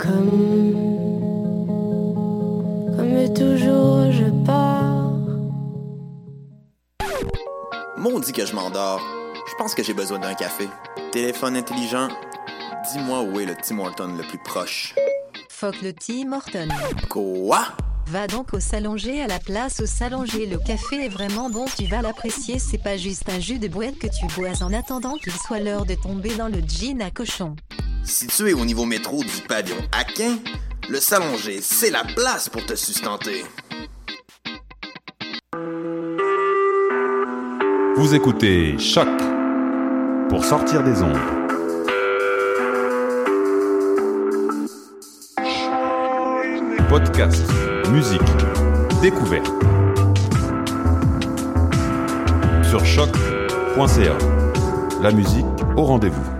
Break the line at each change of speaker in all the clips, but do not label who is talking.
Comme, comme toujours, je pars.
Maudit que je m'endors. Je pense que j'ai besoin d'un café. Téléphone intelligent, dis-moi où est le Tim Horton le plus proche.
Fuck le Tim Horton.
Quoi?
Va donc au Salonger à la place au Salonger. Le café est vraiment bon, tu vas l'apprécier. C'est pas juste un jus de boîte que tu bois en attendant qu'il soit l'heure de tomber dans le jean à cochon.
Situé au niveau métro du pavillon Aquin, le Salonger, c'est la place pour te sustenter.
Vous écoutez Choc pour sortir des ondes. Podcast, musique, découverte. Sur choc.ca. La musique au rendez-vous.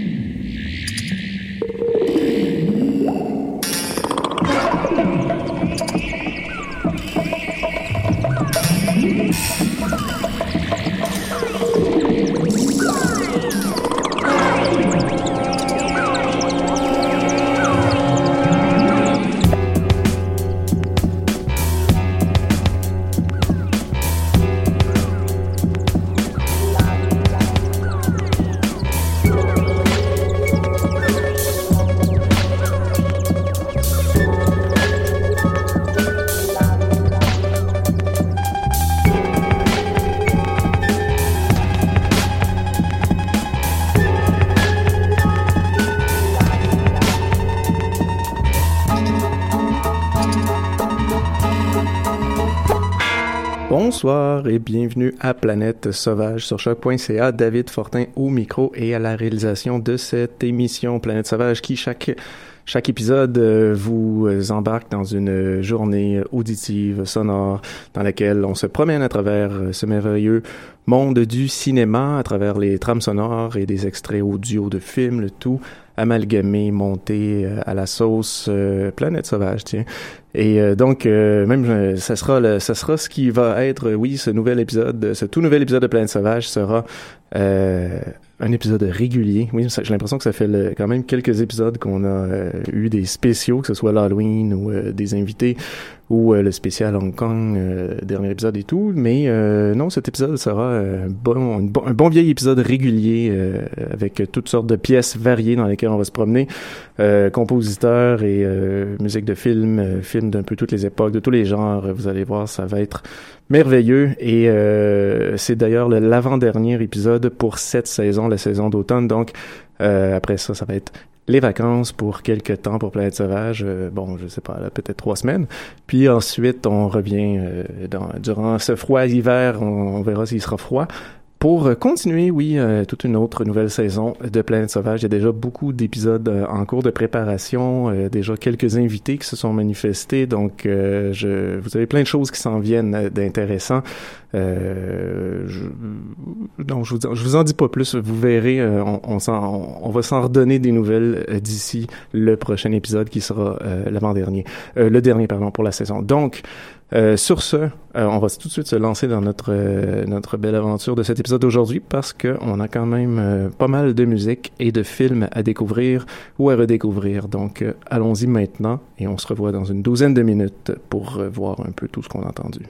Bienvenue à Planète Sauvage sur choc.ca. David Fortin au micro et à la réalisation de cette émission Planète Sauvage qui chaque chaque épisode euh, vous embarque dans une journée auditive, sonore, dans laquelle on se promène à travers euh, ce merveilleux monde du cinéma, à travers les trames sonores et des extraits audio de films, le tout amalgamé, monté euh, à la sauce Planète Sauvage, tiens. Et donc, même, ça sera, le, ça sera ce qui va être, oui, ce nouvel épisode, ce tout nouvel épisode de Planète Sauvage sera un épisode régulier. Oui, j'ai l'impression que ça fait le, quand même quelques épisodes qu'on a euh, eu des spéciaux, que ce soit l'Halloween ou euh, des invités ou euh, le spécial Hong Kong, dernier épisode et tout. Mais non, cet épisode sera un bon, un bon, vieil épisode régulier avec toutes sortes de pièces variées dans lesquelles on va se promener. compositeurs et musique de films, films d'un peu toutes les époques, de tous les genres. Vous allez voir, ça va être merveilleux. Et c'est d'ailleurs l'avant-dernier épisode pour cette saison la saison d'automne. Donc, euh, après ça, ça va être les vacances pour quelques temps pour Planète Sauvage. Euh, bon, je sais pas, peut-être trois semaines. Puis ensuite, on revient euh, dans, durant ce froid hiver. On, on verra s'il sera froid. Pour continuer, oui, euh, toute une autre nouvelle saison de Planète Sauvage. Il y a déjà beaucoup d'épisodes euh, en cours de préparation, euh, déjà quelques invités qui se sont manifestés, donc je, vous avez plein de choses qui s'en viennent d'intéressant. je, donc je vous, en dis pas plus. Vous verrez, on, on, on, va s'en redonner des nouvelles d'ici le prochain épisode qui sera l'avant-dernier, le dernier pardon pour la saison. Donc euh, sur ce, euh, on va tout de suite se lancer dans notre euh, notre belle aventure de cet épisode d'aujourd'hui parce que on a quand même pas mal de musique et de films à découvrir ou à redécouvrir. Donc allons-y maintenant et on se revoit dans une douzaine de minutes pour euh, voir un peu tout ce qu'on a entendu.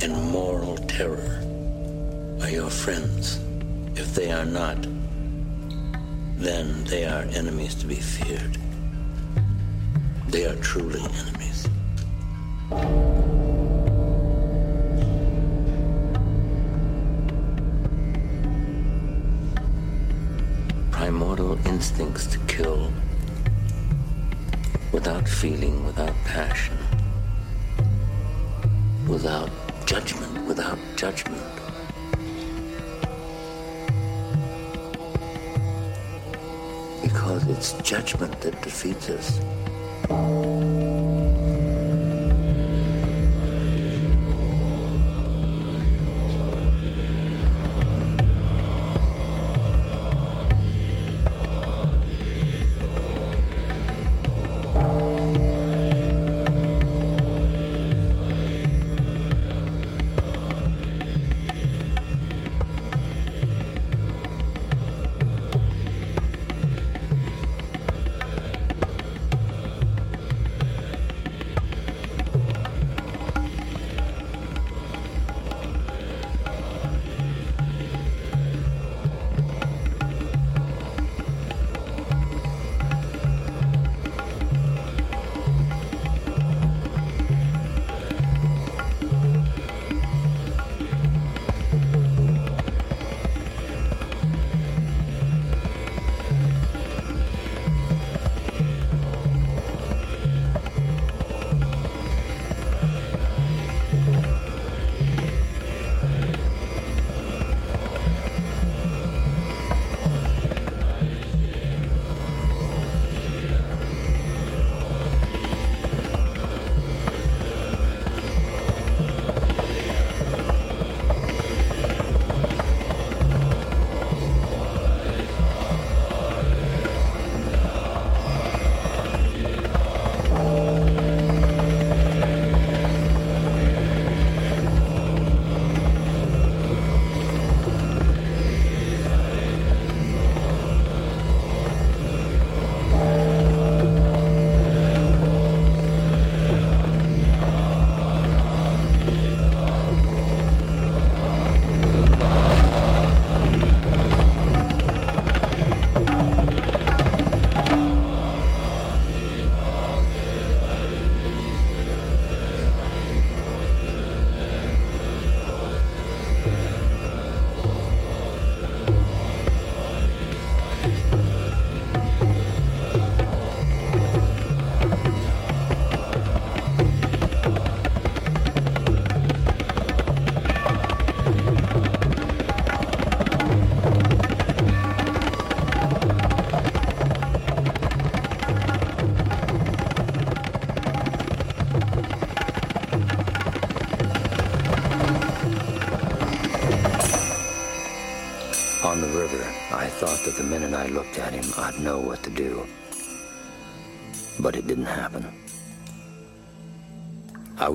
And moral terror are your friends. If they are not, then they are enemies to be feared. They are truly enemies. Primordial instincts to kill without feeling, without passion, without without judgment. Because it's judgment that defeats us.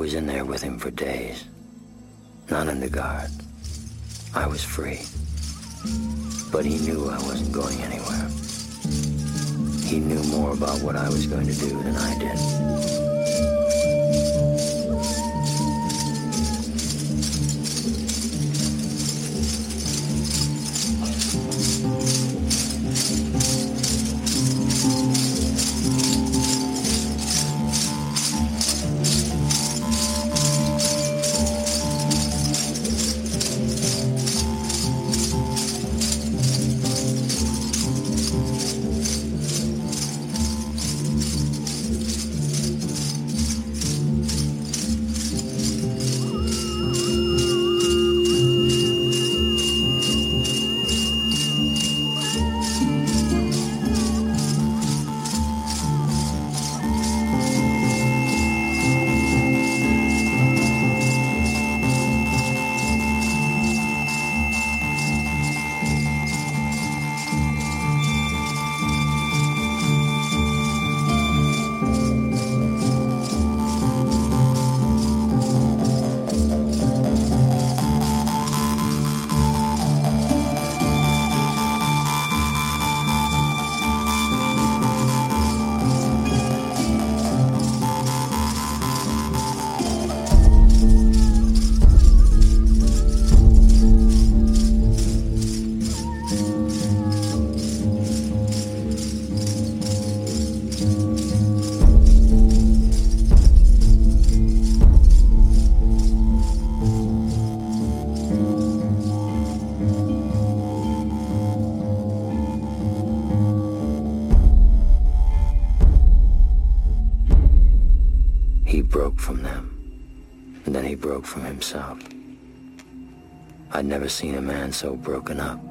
was in there with him for days. Not under guard. I was free. I'd never seen a man so broken up.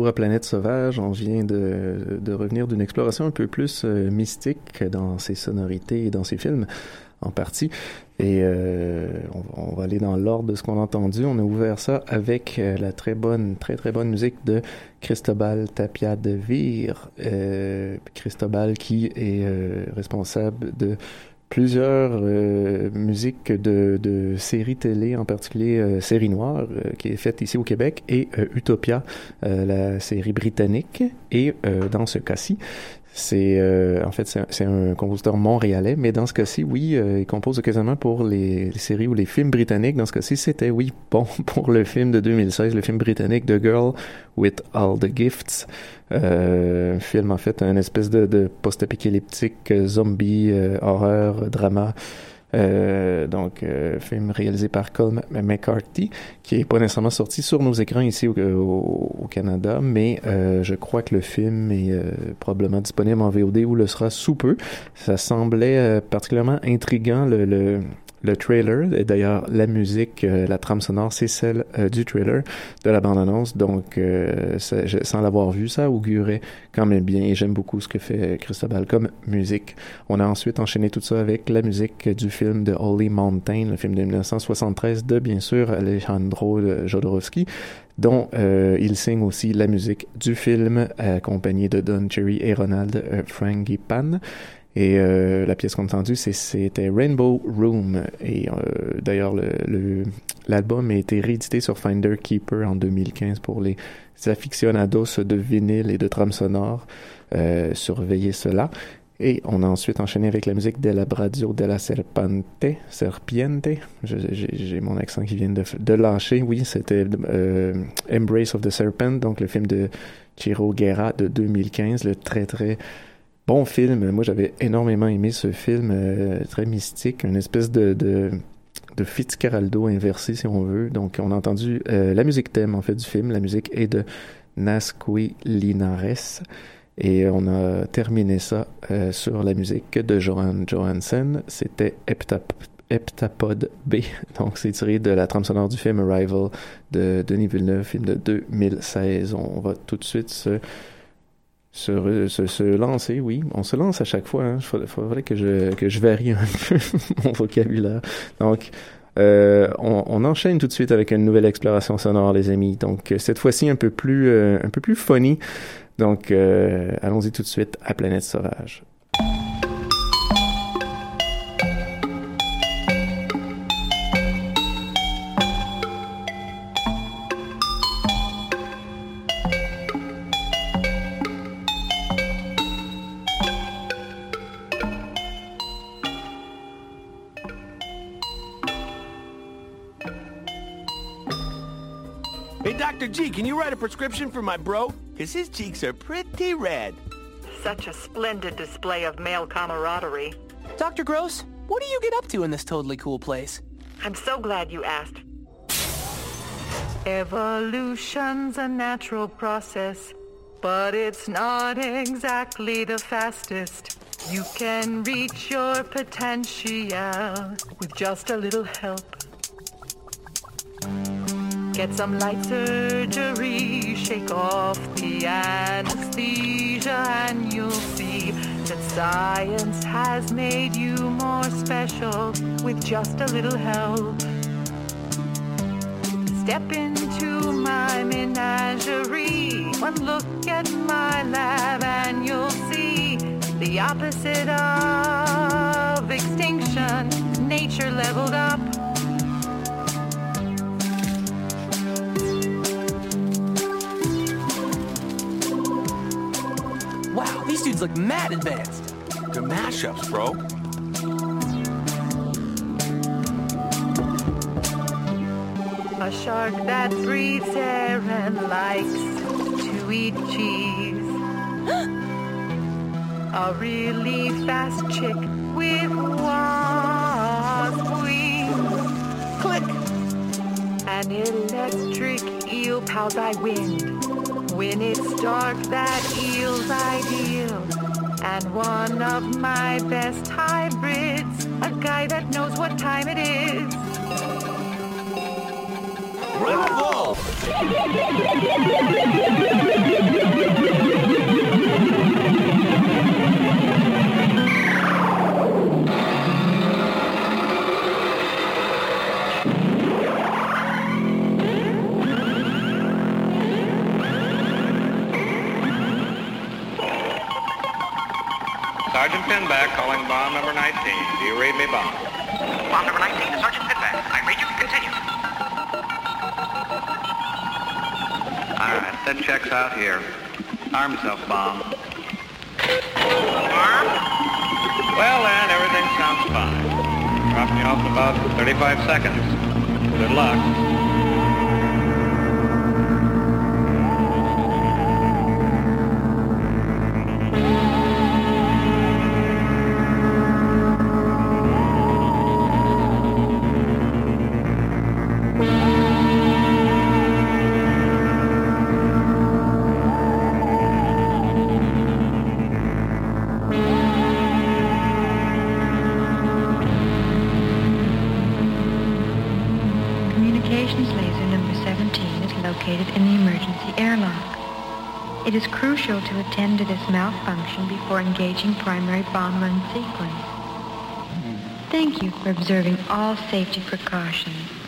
Retour à Planète Sauvage, on vient de, revenir d'une exploration un peu plus euh, mystique dans ses sonorités et dans ses films en partie. Et euh, on, va aller dans l'ordre de ce qu'on a entendu. On a ouvert ça avec euh, la très bonne, très très bonne musique de Cristobal Tapia de Vir. Euh, Cristobal qui est responsable de plusieurs euh, musiques de, de, séries télé, en particulier euh, Série Noire, euh, qui est faite ici au Québec, et euh, Utopia, euh, la série britannique. Et dans ce cas-ci, c'est euh, en fait c'est un compositeur montréalais, mais dans ce cas-ci, oui, euh, il compose occasionellement pour les, séries ou les films britanniques. Dans ce cas-ci, c'était oui bon pour le film de 2016, le film britannique The Girl with All the Gifts, euh, un film en fait un espèce de, de post-apocalyptique zombie horreur drama. Euh, donc, euh, film réalisé par Colm McCarthy, qui est pas nécessairement sorti sur nos écrans ici au, Canada, mais euh, je crois que le film est euh, probablement disponible en VOD ou le sera sous peu. Ça semblait euh, particulièrement intriguant le, le le trailer. Et d'ailleurs, la musique, euh, la trame sonore, c'est celle euh, du trailer de la bande-annonce. Donc, euh, je, sans l'avoir vu, ça augurait quand même bien. Et j'aime beaucoup ce que fait Cristobal comme musique. On a ensuite enchaîné tout ça avec la musique du film de Holy Mountain, le film de 1973 de, bien sûr, Alejandro Jodorowsky dont euh, il signe aussi la musique du film, accompagné de Don Cherry et Ronald euh, Frangipan. Et euh, la pièce qu'on a entendue, c'était Rainbow Room. Et euh, d'ailleurs, l'album le, a été réédité sur Finder Keeper en 2015 pour les aficionados de vinyle et de trame sonore. Euh, surveillez cela. Et on a ensuite enchaîné avec la musique de la Bradio de la Serpente, Serpiente. J'ai mon accent qui vient de, de lâcher. Oui, c'était euh, Embrace of the Serpent, donc le film de Chiro Guerra de 2015, le très très bon film. Moi, j'avais énormément aimé ce film euh, très mystique, une espèce de, de, Fitzcarraldo inversé, si on veut. Donc, on a entendu euh, la musique thème, en fait, du film. La musique est de Nasqui Linares. Et on a terminé ça euh, sur la musique de Johan Johansen. C'était Heptap Heptapod B. Donc, c'est tiré de la trame sonore du film Arrival de Denis Villeneuve, film de 2016. On va tout de suite se se, se, se, lancer, oui. On se lance à chaque fois. Il hein. faudrait que je, que je varie un peu mon vocabulaire. Donc, euh, on, on, enchaîne tout de suite avec une nouvelle exploration sonore, les amis. Donc, cette fois-ci, un peu plus, euh, un peu plus funny. Donc, euh, allons-y tout de suite à Planète Sauvage.
Write a prescription for my bro? Because his cheeks are pretty red.
Such a splendid display of male camaraderie.
Dr. Gross, what do you get up to in this totally cool place?
I'm so glad you asked. Evolution's a natural process, but it's not exactly the fastest. You can reach your potential with just a little help. Get some light surgery, shake off the anesthesia, and you'll see that science has made you more special with just a little help. Step into my menagerie, one look at my lab, and you'll see the opposite of extinction, nature leveled up.
These look mad advanced.
They're mashups, bro.
A shark that breathes air and likes to eat cheese. A really fast chick with wasp wings.
Click!
An electric eel powered by wind. When it's dark, that eel's ideal. And one of my best hybrids, a guy that knows what time it is.
Sergeant Pinback calling bomb number 19. Do you read me, bomb?
Bomb number 19, Sergeant Pinback. I read you. Continue.
All right, that checks out here. Arm yourself, bomb.
Arm?
Well, then, everything sounds fine. Dropping you off in about 35 seconds. Good luck.
It is crucial to attend to this malfunction before engaging primary bomb run sequence. Thank you for observing all safety precautions.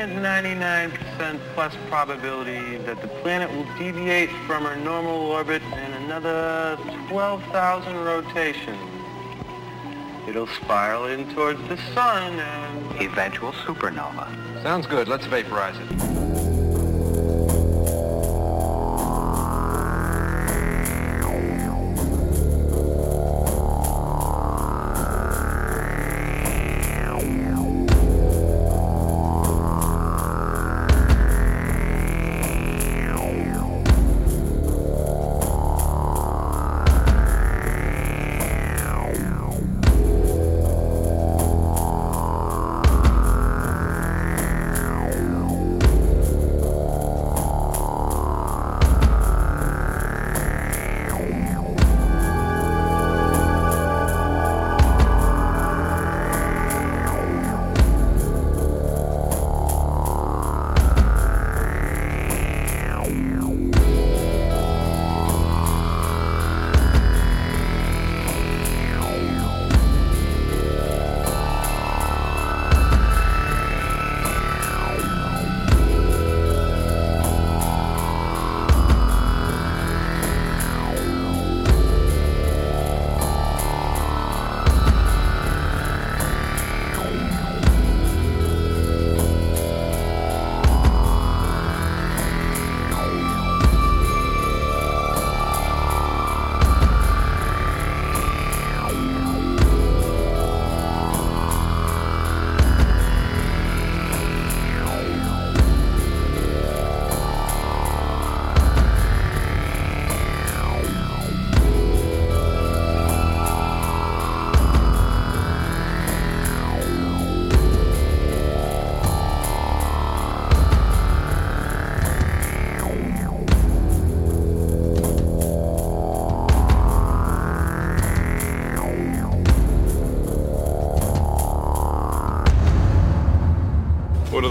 Ninety-nine percent plus probability that the planet will deviate from her normal orbit in another 12,000 rotations. It'll spiral in towards the sun and...
Eventual supernova. Sounds good. Let's vaporize it.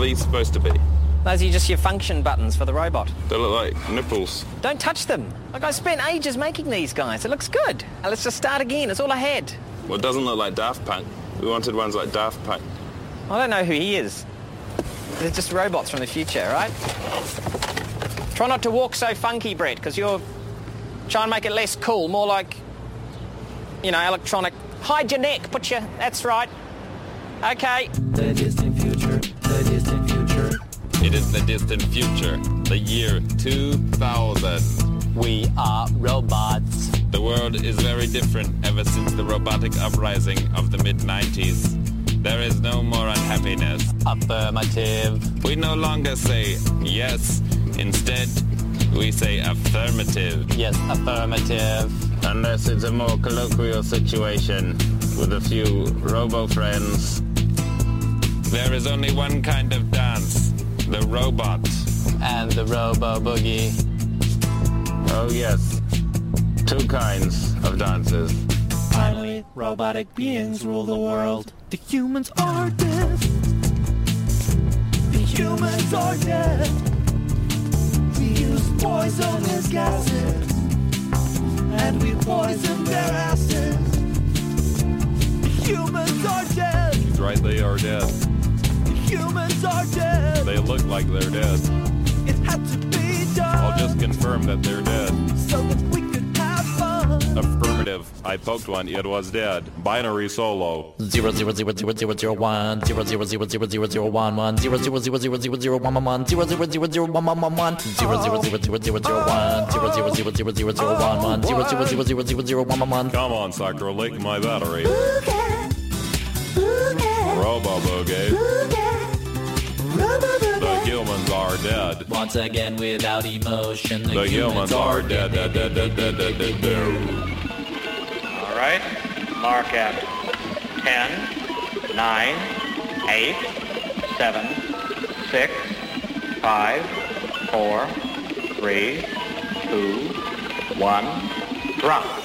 Are these supposed to be?
Those are just your function buttons for the robot.
They look like nipples.
Don't touch them. Like I spent ages making these guys. It looks good. Now let's just start again. It's all I had.
Well, it doesn't look like Daft Punk. We wanted ones like Daft Punk.
I don't know who he is. They're just robots from the future, right? Try not to walk so funky, Brett, because you're trying to make it less cool, more like, you know, electronic Hide your neck. Put your. That's right. Okay.
It is the distant future, the year 2000.
We are robots.
The world is very different ever since the robotic uprising of the mid-90s. There is no more unhappiness.
Affirmative.
We no longer say yes. Instead, we say affirmative.
Yes, affirmative.
Unless it's a more colloquial situation with a few robo-friends. There is only one kind of dance, the robot.
And the robo boogie.
Oh yes, two kinds of dances.
Finally, robotic beings rule the world.
The humans are dead. The humans are dead. We use poisonous gases. And we poison their asses. The humans are dead.
He's right, they are dead.
The humans are dead.
They look like they're dead.
It had to be done.
I'll just confirm that they're dead.
So that we could have fun.
Affirmative. I poked one, it was dead. Binary solo.
Zero zero zero zero zero zero one zero zero zero zero zero zero one one zero zero zero zero zero zero one one one zero zero zero zero one one one one zero zero zero zero zero zero one zero zero zero zero zero zero one one zero zero zero zero zero zero one one one.
Come on, Sakura, lick my battery. Robo Boogie. The humans are dead.
Once again, without emotion, the,
The humans are dead, dead, dead, dead, dead, dead, dead, dead.
All right. Mark at 10, 9, 8, 7, 6, 5, 4, 3, 2, 1, drop.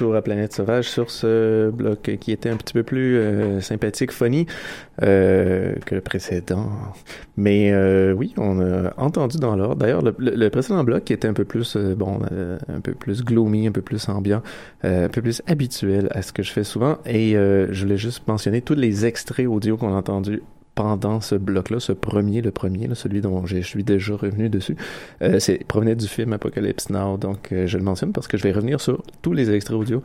Retour à Planète Sauvage sur ce bloc qui était un petit peu plus euh, sympathique, funny euh, que le précédent. Mais euh, oui, on a entendu dans l'ordre. D'ailleurs, le, précédent bloc était un peu plus bon, un peu plus gloomy, un peu plus ambiant, un peu plus habituel à ce que je fais souvent. Et je voulais juste mentionner tous les extraits audio qu'on a entendus pendant ce bloc-là, ce premier, le premier, celui dont je suis déjà revenu dessus, euh, c'est provenait du film Apocalypse Now. Donc, euh, je le mentionne parce que je vais revenir sur tous les extraits audio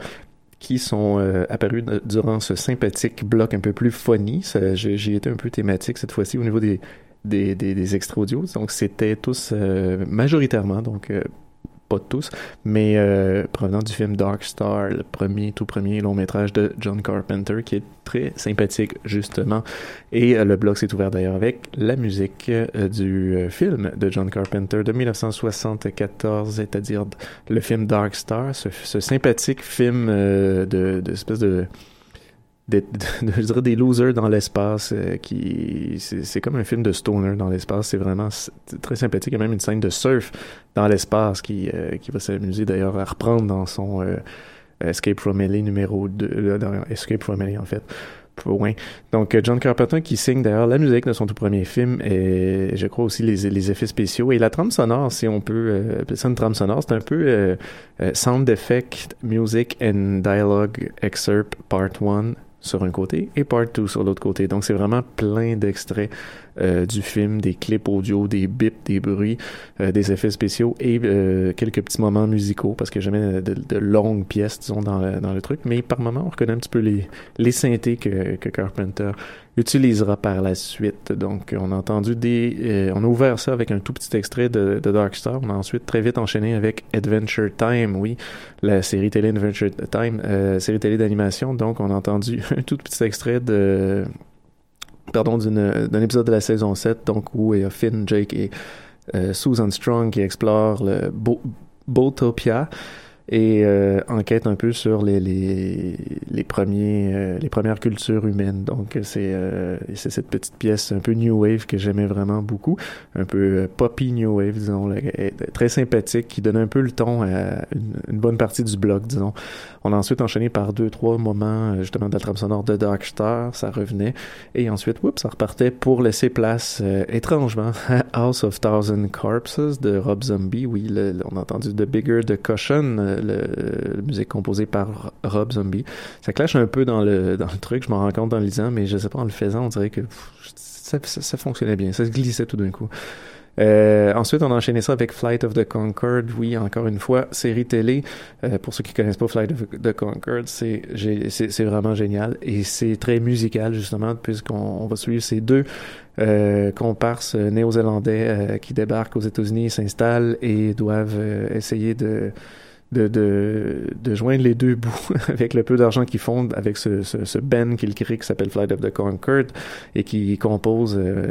qui sont euh, apparus durant ce sympathique bloc un peu plus funny. J'ai été un peu thématique cette fois-ci au niveau des, des, des, des extraits audio. Donc, c'était tous majoritairement, donc pas tous, mais euh, provenant du film Dark Star, le premier, tout premier long métrage de John Carpenter, qui est très sympathique, justement. Et euh, le blog s'est ouvert d'ailleurs avec la musique euh, du euh, film de John Carpenter de 1974, c'est-à-dire le film Dark Star, ce, ce sympathique film euh, de, de espèce de des, de- je dirais des losers dans l'espace euh, qui c'est comme un film de stoner dans l'espace. C'est vraiment très sympathique. Il y a même une scène de surf dans l'espace qui euh, qui va s'amuser d'ailleurs à reprendre dans son euh, Escape from LA numéro 2 euh, dans Escape from LA en fait. Point. Donc, John Carpenter qui signe d'ailleurs la musique de son tout premier film et je crois aussi les, les effets spéciaux. Et la trame sonore, si on peut appeler ça une trame sonore, c'est un peu Sound Effect, Music and Dialogue Excerpt Part 1 sur un côté et Part 2 sur l'autre côté. Donc, c'est vraiment plein d'extraits euh, du film, des clips audio, des bips, des bruits, euh, des effets spéciaux et euh, quelques petits moments musicaux parce que jamais de, de longues pièces, disons, dans le, dans le truc. Mais par moment, on reconnaît un petit peu les, les synthés que, que Carpenter utilisera par la suite. Donc, on a entendu des... euh, on a ouvert ça avec un tout petit extrait de, de Dark Star. On a ensuite très vite enchaîné avec Adventure Time, oui, la série télé Adventure Time, euh, série télé d'animation. Donc, on a entendu un tout petit extrait de pardon, d'un épisode de la saison 7, donc où il y a Finn, Jake et euh, Susan Strong qui explorent le Bo- Boatopia et euh, enquête un peu sur les les, les premiers euh, les premières cultures humaines. Donc c'est euh, c'est cette petite pièce un peu new wave que j'aimais vraiment beaucoup, un peu euh, poppy new wave disons, là, très sympathique qui donne un peu le ton à une, une bonne partie du bloc disons. On a ensuite enchaîné par deux trois moments euh, justement de la trame sonore de Dark Star, ça revenait et ensuite oups ça repartait pour laisser place euh, étrangement à House of Thousand Corpses de Rob Zombie. Oui, le- on a entendu The Bigger the Cushion, euh, la musique composée par Rob Zombie. Ça clash un peu dans le dans le truc, je m'en rends compte en lisant, mais je sais pas en le faisant, on dirait que ça, ça, ça fonctionnait bien, ça se glissait tout d'un coup. Euh, ensuite, on a enchaîné ça avec Flight of the Concorde. Oui, encore une fois, série télé. Euh, pour ceux qui connaissent pas Flight of the Concorde, c'est vraiment génial et c'est très musical justement puisqu'on on va suivre ces deux euh, comparses néo-zélandais euh, qui débarquent aux États-Unis, s'installent et doivent euh, essayer de de, de, de joindre les deux bouts avec le peu d'argent qu'ils font avec ce, ce, ce band qu'ils créent qui s'appelle Flight of the Concorde et qui compose euh,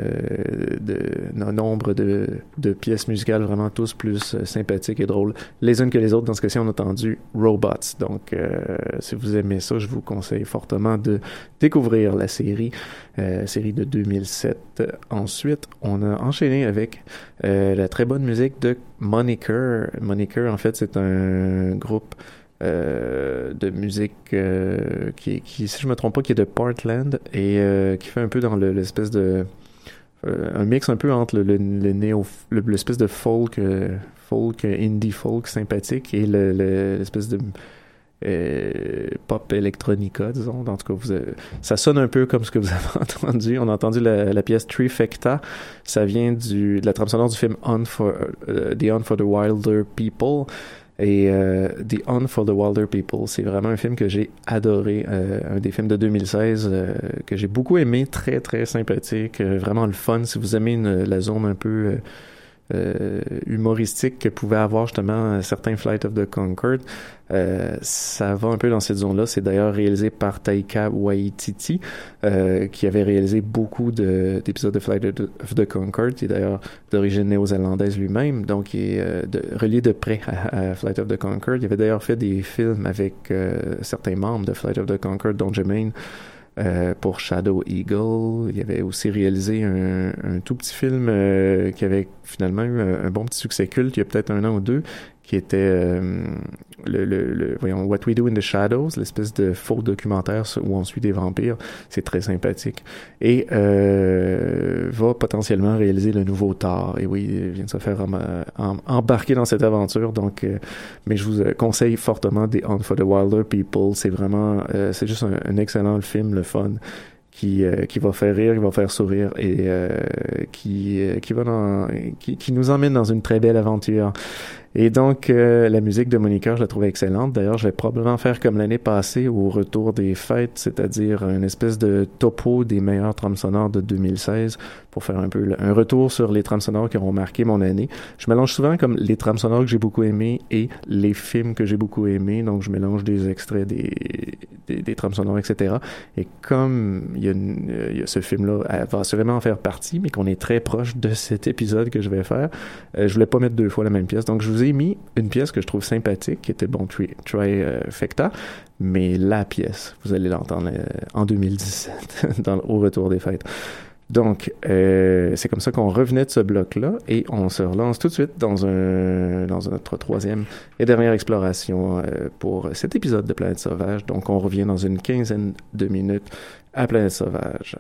de, un nombre de, de pièces musicales vraiment tous plus euh, sympathiques et drôles les unes que les autres. Dans ce cas-ci, on a entendu Robots. Donc, euh, si vous aimez ça, je vous conseille fortement de découvrir la série, euh, série de 2007. Ensuite, on a enchaîné avec euh, la très bonne musique de Moniker. Moniker, en fait, c'est un groupe euh, de musique euh, qui, si je me trompe pas, qui est de Portland et qui fait un peu dans le- l'espèce de un mix un peu entre le, le, néo le- l'espèce de folk folk indie folk sympathique et le- le- l'espèce de euh, pop electronica disons en tout cas vous ça sonne un peu comme ce que vous avez entendu. On a entendu la, la pièce Trifecta. Ça vient du de la trame du film On for euh, The On for the Wilder People. Et euh, The On for the Wilder People, c'est vraiment un film que j'ai adoré, euh, un des films de 2016 euh, que j'ai beaucoup aimé, très très sympathique, euh, vraiment le fun. Si vous aimez une- la zone un peu euh, humoristique que pouvait avoir justement certains Flight of the Concorde, euh, ça va un peu dans cette zone-là. C'est d'ailleurs réalisé par Taika Waititi, euh, qui avait réalisé beaucoup de- d'épisodes de, Flight of the, Concorde, qui est d'ailleurs d'origine néo-zélandaise lui-même, donc il est euh, relié de près à, Flight of the Concorde. Il avait d'ailleurs fait des films avec euh, certains membres de Flight of the Concorde, dont Jermaine, euh, pour Shadow Eagle. Il avait aussi réalisé un, un tout petit film euh, qui avait finalement eu un, un bon petit succès culte il y a peut-être un an ou deux, qui était euh, le, le, le- voyons, What We Do in the Shadows, l'espèce de faux documentaire où on suit des vampires. C'est très sympathique. Et euh, va potentiellement réaliser le nouveau Thor. Et oui, il vient de se faire em- em- embarquer dans cette aventure. Donc, euh, mais je vous euh, conseille fortement The Hunt for the Wilder People. C'est vraiment, euh, c'est juste un, excellent film, le fun qui euh, qui va faire rire, qui va faire sourire et qui qui va dans qui, qui nous emmène dans une très belle aventure. Et donc euh, la musique de Monica, je la trouve excellente. D'ailleurs, je vais probablement faire comme l'année passée au retour des fêtes, c'est-à-dire une espèce de topo des meilleures trames sonores de 2016 pour faire un peu un retour sur les trames sonores qui auront marqué mon année. Je mélange souvent comme les trames sonores que j'ai beaucoup aimées et les films que j'ai beaucoup aimés, donc je mélange des extraits des des, des trames sonores, etc. Et comme il y a, il y a ce film-là, va assurément en faire partie, mais qu'on est très proche de cet épisode que je vais faire, euh, je voulais pas mettre deux fois la même pièce. Donc, je vous mis une pièce que je trouve sympathique, qui était bon, Tri- Trifecta, mais la pièce, vous allez l'entendre euh, en 2017, dans, au retour des fêtes. Donc, euh, c'est comme ça qu'on revenait de ce bloc-là et on se relance tout de suite dans, un, notre troisième et dernière exploration euh, pour cet épisode de Planète Sauvage. Donc, on revient dans une quinzaine de minutes à Planète Sauvage.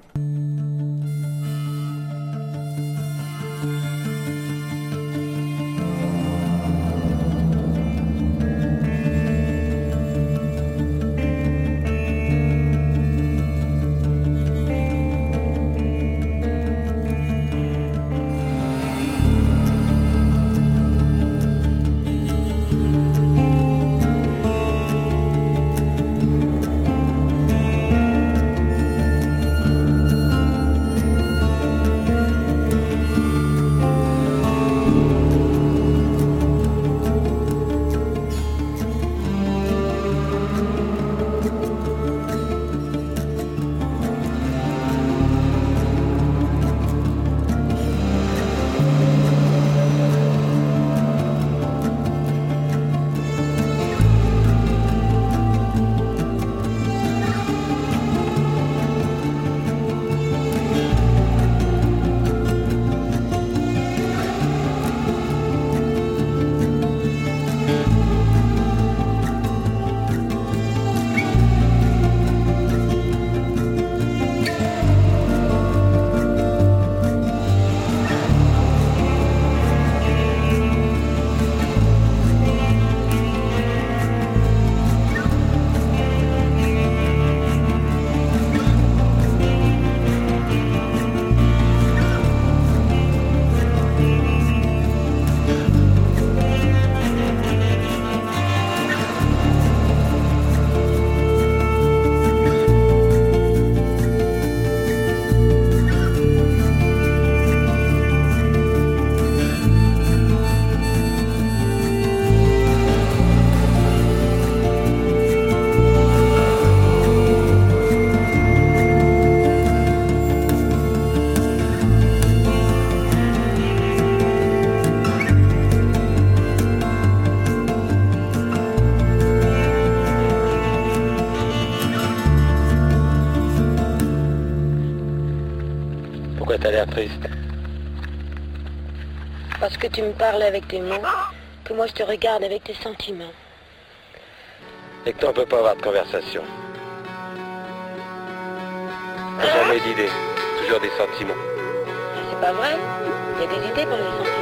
Tu me parles avec tes mots, que moi je te regarde avec tes sentiments.
Et que toi, on peut pas avoir de conversation. Jamais d'idées, toujours des sentiments.
C'est pas vrai Il y a des idées pour les sentiments.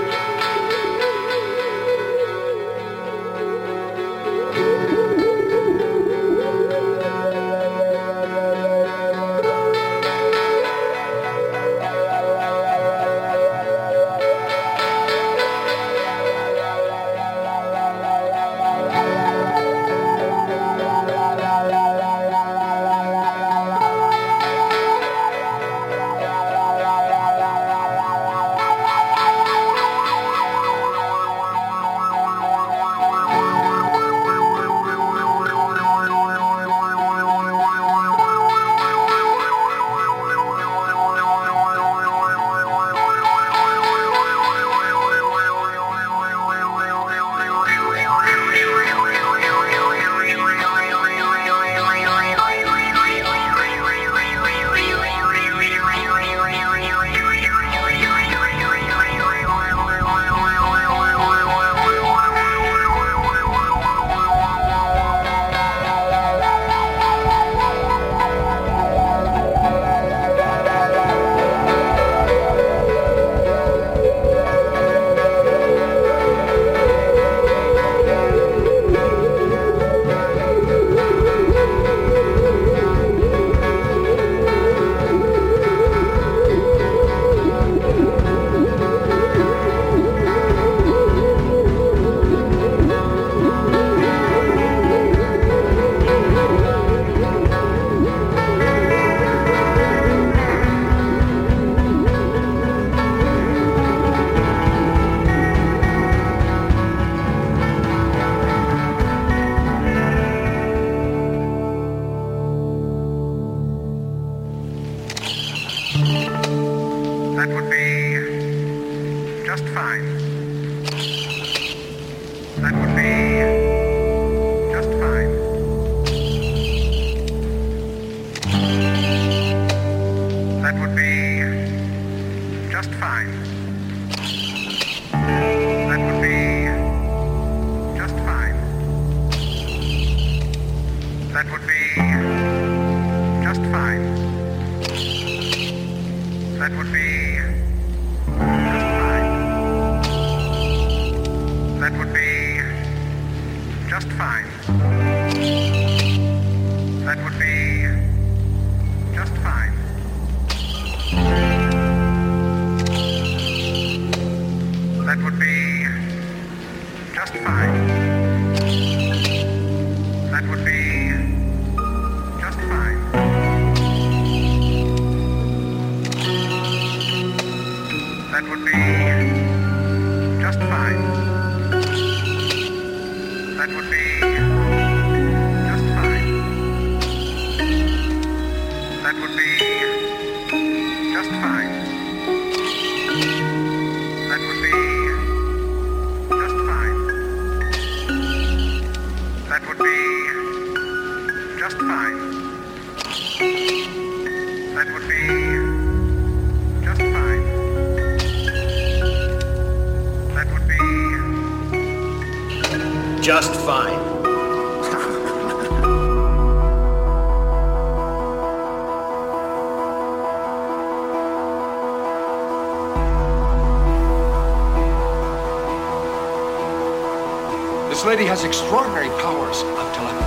Would be just fine. That would be just fine. That would be just fine. That would be just fine. That would be Just fine.
Lady has extraordinary powers of telepathy.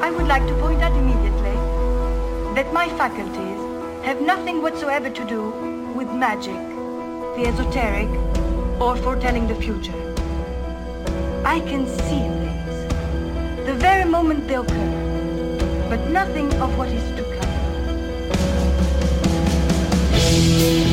I would like to point out immediately that my faculties have nothing whatsoever to do with magic, the esoteric, or foretelling the future. I can see the very moment they occur, but nothing of what is to come.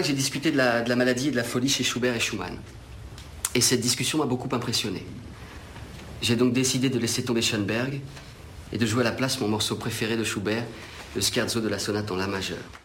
J'ai discuté de la, de la maladie et de la folie chez Schubert et Schumann. Et cette discussion m'a beaucoup impressionné. J'ai donc décidé de laisser tomber Schoenberg et de jouer à la place mon morceau préféré de Schubert, le scherzo de la sonate en La majeur.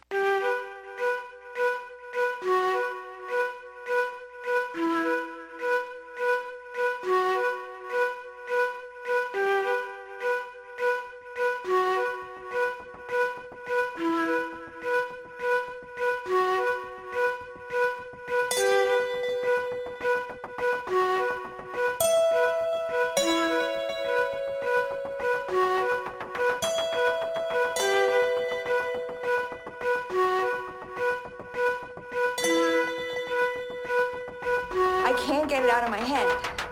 Get it out of my head.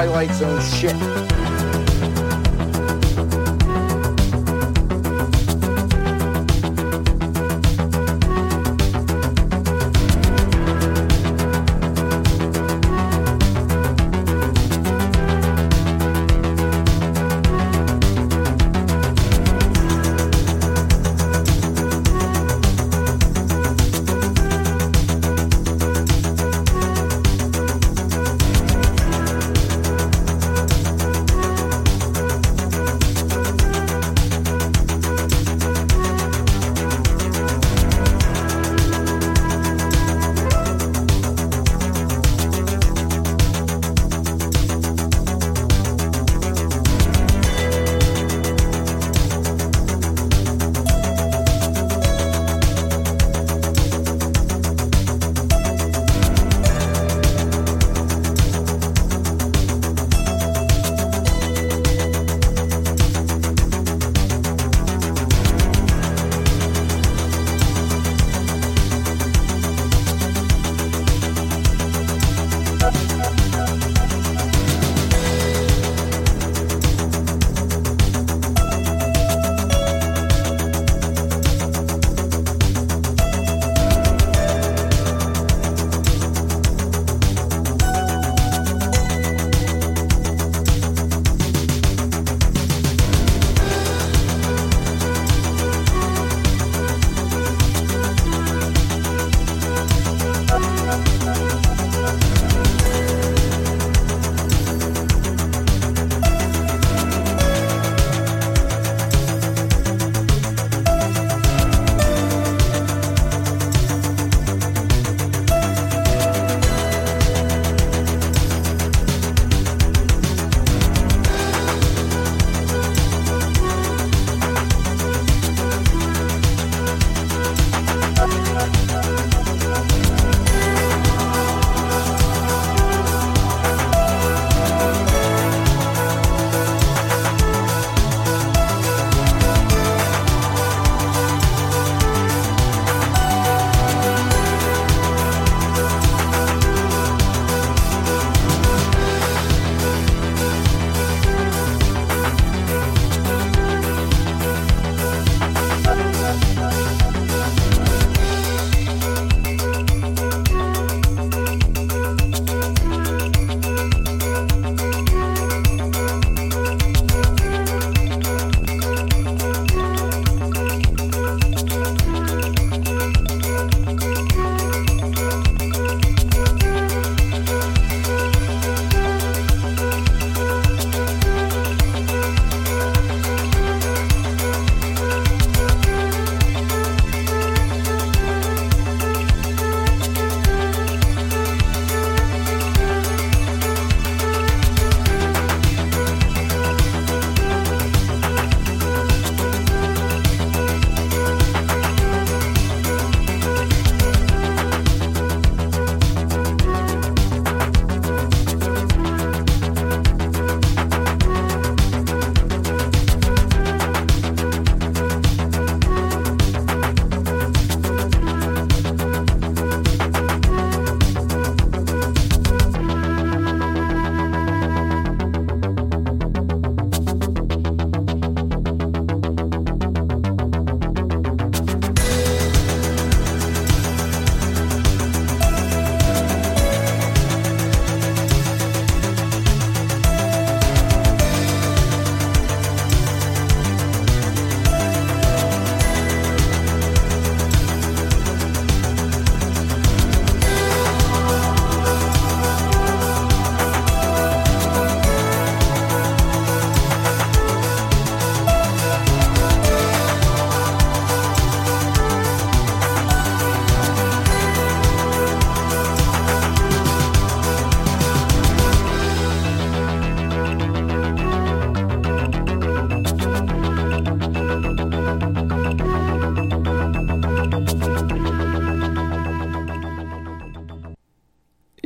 Twilight Zone shit.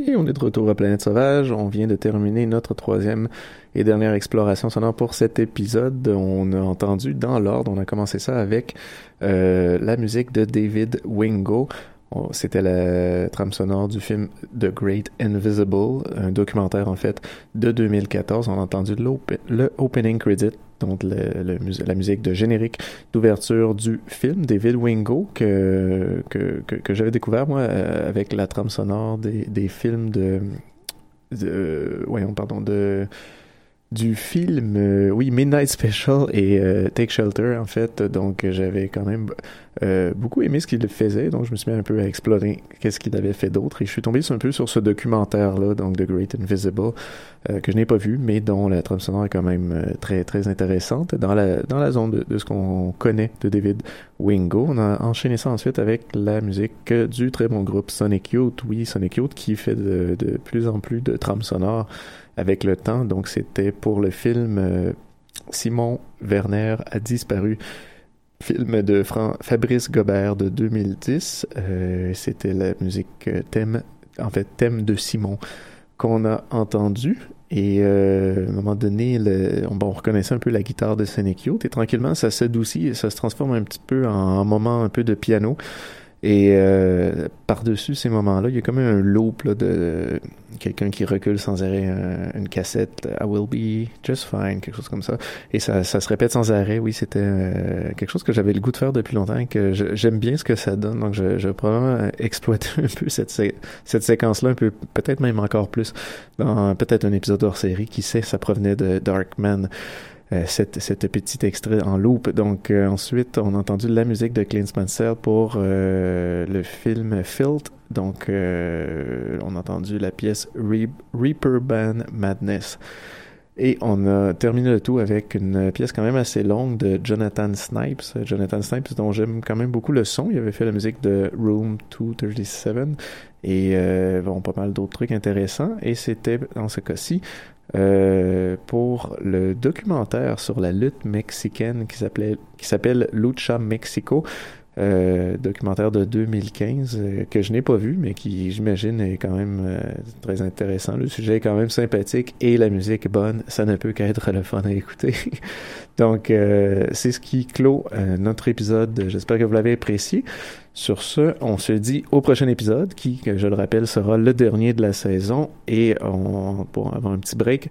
Et on est de retour à Planète Sauvage. On vient de terminer notre troisième et dernière exploration sonore pour cet épisode. On a entendu dans l'ordre, on a commencé ça avec euh, la musique de David Wingo. C'était la trame sonore du film The Great Invisible, un documentaire en fait de 2014. On a entendu le opening credit, donc la musique de générique d'ouverture du film David Wingo que, que, que, j'avais découvert moi euh, avec la trame sonore des, des films de, de voyons pardon de du film, euh, oui, Midnight Special et euh, Take Shelter, en fait. Donc, j'avais quand même euh, beaucoup aimé ce qu'il faisait. Donc, je me suis mis un peu à explorer qu'est-ce qu'il avait fait d'autre. Et je suis tombé un peu sur ce documentaire-là, donc The Great Invisible, euh, que je n'ai pas vu, mais dont la trame sonore est quand même euh, très, très intéressante. Dans la, dans la zone de, de ce qu'on connaît de David Wingo, on a enchaîné ça ensuite avec la musique du très bon groupe Sonic Youth. Oui, Sonic Youth qui fait de, de plus en plus de trames sonores avec le temps. Donc, c'était pour le film euh, Simon Werner a disparu. Film de Fabrice Gobert de 2010. Euh, c'était la musique euh, thème, en fait, thème de Simon qu'on a entendu. Et à un moment donné, on, reconnaissait un peu la guitare de Youth. Et tranquillement, ça s'adoucit et ça se transforme un petit peu en moment un peu de piano. Et euh, par-dessus ces moments-là, il y a comme un loop là, de quelqu'un qui recule sans arrêt un- une cassette I will be just fine, quelque chose comme ça. Et ça, ça se répète sans arrêt. Oui, c'était euh, quelque chose que j'avais le goût de faire depuis longtemps et que j'aime bien ce que ça donne. Donc, je, je vais probablement exploiter un peu cette, cette séquence-là, un peu, peut-être même encore plus, dans peut-être un épisode hors série. Qui sait, ça provenait de Darkman euh, cette, cette petit extrait en loop. Donc euh, ensuite, on a entendu la musique de Clint Mansell pour euh, le film Filth. Donc euh, on a entendu la pièce Re- Reaper Band Madness. Et on a terminé le tout avec une pièce quand même assez longue de Jonathan Snipes. Jonathan Snipes, dont j'aime quand même beaucoup le son. Il avait fait la musique de Room 237 et euh, bon, pas mal d'autres trucs intéressants. Et c'était, dans ce cas-ci, euh, pour le documentaire sur la lutte mexicaine qui s'appelle Lucha Mexico. Euh, documentaire de 2015 euh, que je n'ai pas vu mais qui j'imagine est quand même euh, très intéressant. Le sujet est quand même sympathique et la musique est bonne. Ça ne peut qu'être le fun à écouter. Donc euh, c'est ce qui clôt euh, notre épisode. J'espère que vous l'avez apprécié. Sur ce on se dit au prochain épisode qui je le rappelle sera le dernier de la saison. Et on pour avoir un petit break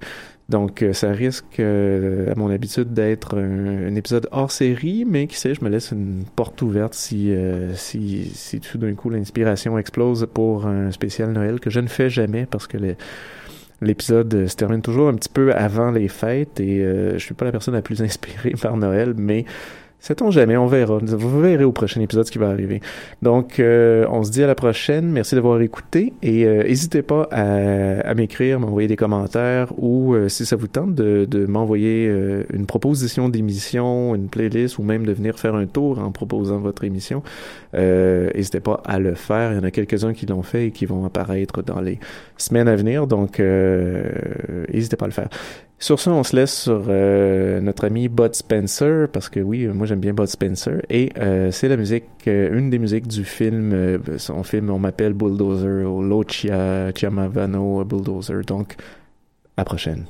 donc, euh, ça risque, euh, à mon habitude, d'être un, un épisode hors série, mais qui sait, je me laisse une porte ouverte si, euh, si, si tout d'un coup l'inspiration explose pour un spécial Noël que je ne fais jamais parce que l'épisode euh, se termine toujours un petit peu avant les fêtes et euh, je suis pas la personne la plus inspirée par Noël, mais sait-on jamais, on verra. Vous verrez au prochain épisode ce qui va arriver. Donc, euh, on se dit à la prochaine. Merci d'avoir écouté et euh, n'hésitez pas à, à m'écrire, m'envoyer des commentaires ou euh, si ça vous tente de, de m'envoyer euh, une proposition d'émission, une playlist ou même de venir faire un tour en proposant votre émission. Euh, n'hésitez pas à le faire. Il y en a quelques-uns qui l'ont fait et qui vont apparaître dans les semaines à venir. Donc, euh, n'hésitez pas à le faire. Sur ça, on se laisse sur euh, notre ami Bud Spencer, parce que oui, moi j'aime bien Bud Spencer, et euh, c'est la musique, euh, une des musiques du film, son film On m'appelle Bulldozer, ou Lochia Chiamavano Bulldozer, donc à prochaine.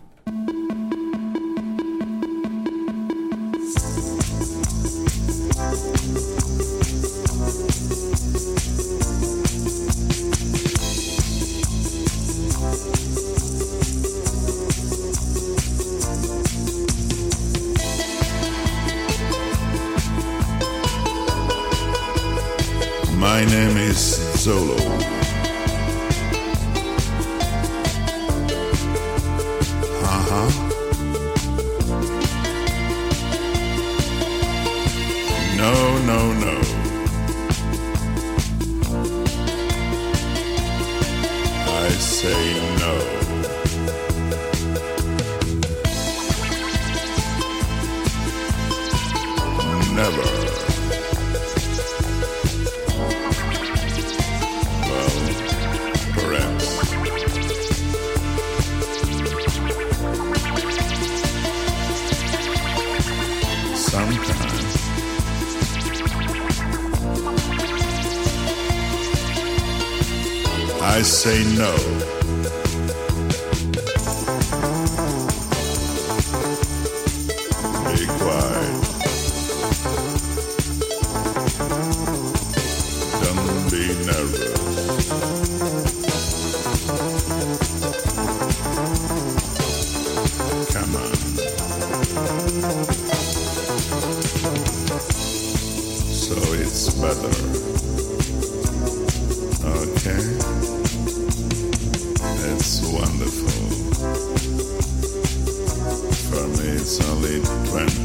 friend.